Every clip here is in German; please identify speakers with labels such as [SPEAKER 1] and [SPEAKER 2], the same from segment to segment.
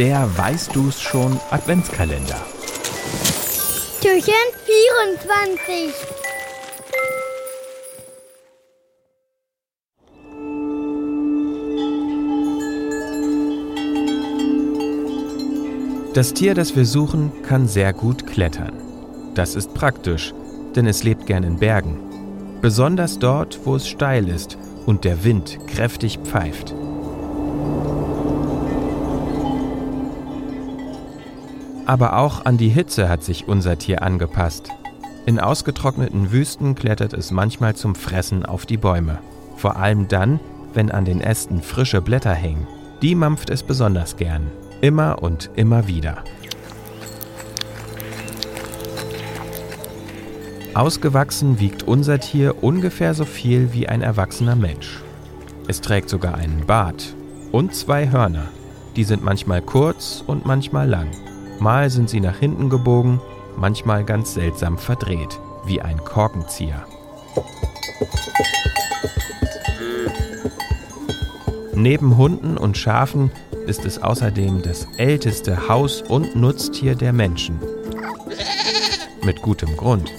[SPEAKER 1] Der Weißt du's schon Adventskalender.
[SPEAKER 2] Türchen 24.
[SPEAKER 1] Das Tier, das wir suchen, kann sehr gut klettern. Das ist praktisch, denn es lebt gern in Bergen. Besonders dort, wo es steil ist und der Wind kräftig pfeift. Aber auch an die Hitze hat sich unser Tier angepasst. In ausgetrockneten Wüsten klettert es manchmal zum Fressen auf die Bäume. Vor allem dann, wenn an den Ästen frische Blätter hängen. Die mampft es besonders gern. Immer und immer wieder. Ausgewachsen wiegt unser Tier ungefähr so viel wie ein erwachsener Mensch. Es trägt sogar einen Bart und zwei Hörner. Die sind manchmal kurz und manchmal lang. Mal sind sie nach hinten gebogen, manchmal ganz seltsam verdreht, wie ein Korkenzieher. Neben Hunden und Schafen ist es außerdem das älteste Haus- und Nutztier der Menschen. Mit gutem Grund.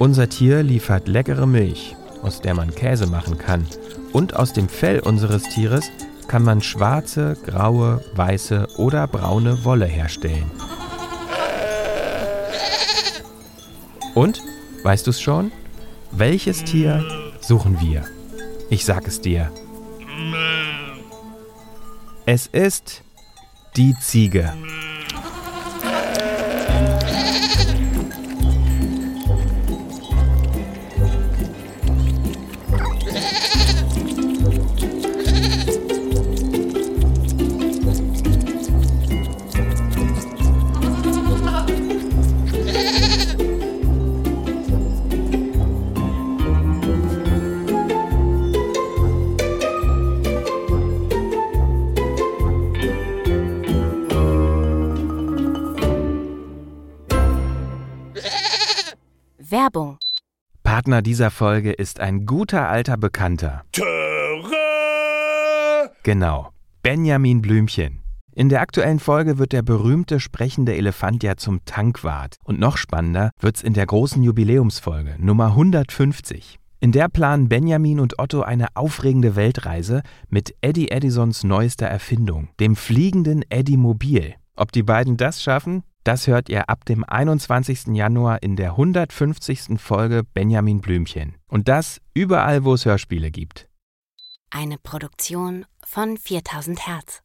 [SPEAKER 1] Unser Tier liefert leckere Milch, aus der man Käse machen kann. Und aus dem Fell unseres Tieres kann man schwarze, graue, weiße oder braune Wolle herstellen. Und, weißt du es schon? Welches Tier suchen wir? Ich sag es dir. Es ist die Ziege.
[SPEAKER 3] Werbung.
[SPEAKER 1] Partner dieser Folge ist ein guter alter Bekannter.
[SPEAKER 4] Töre!
[SPEAKER 1] Genau, Benjamin Blümchen. In der aktuellen Folge wird der berühmte sprechende Elefant ja zum Tankwart. Und noch spannender wird's in der großen Jubiläumsfolge, Nummer 150. In der planen Benjamin und Otto eine aufregende Weltreise mit Eddie Edisons neuester Erfindung, dem fliegenden Eddie Mobil. Ob die beiden das schaffen, das hört ihr ab dem 21. Januar in der 150. Folge Benjamin Blümchen. Und das überall, wo es Hörspiele gibt.
[SPEAKER 3] Eine Produktion von 4000 Hertz.